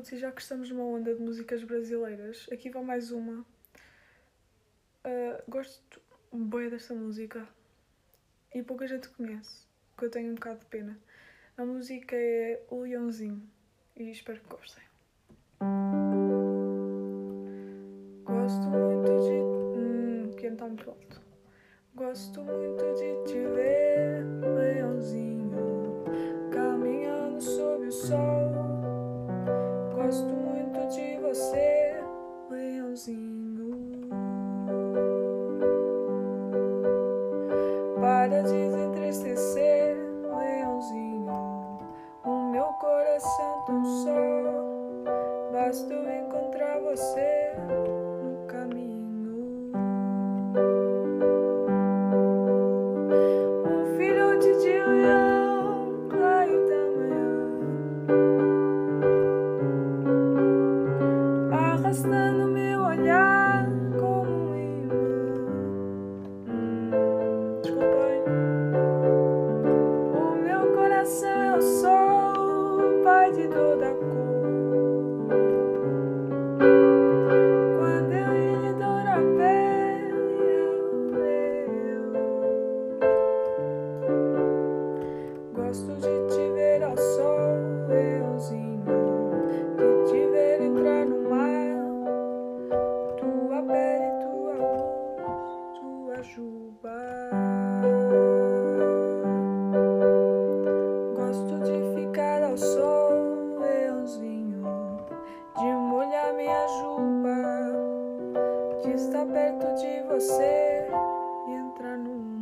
Pronto, e já que estamos numa onda de músicas brasileiras, aqui vai mais uma. Uh, gosto bem desta música e pouca gente conhece, que eu tenho um bocado de pena. A música é O Leãozinho e espero que gostem. Gosto muito de. Hum, que muito alto. Gosto muito de te ver, leãozinho, Para desentristecer, leãozinho, o meu coração tão só. Basta encontrar você de estar perto de você e entrar no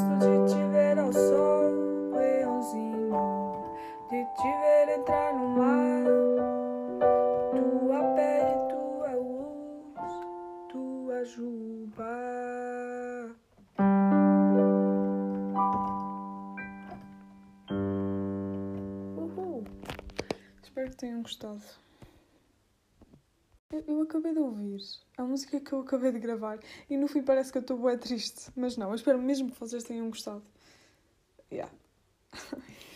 gosto de te ver ao sol, leãozinho, de te ver entrar no mar. Tua pele, tua luz, tua juba. Uhul! Espero que tenham gostado. Eu, eu, acabei de ouvir a música que eu acabei de gravar e no fim parece que eu estou bué triste, mas não, eu espero mesmo que vocês tenham gostado. Yeah.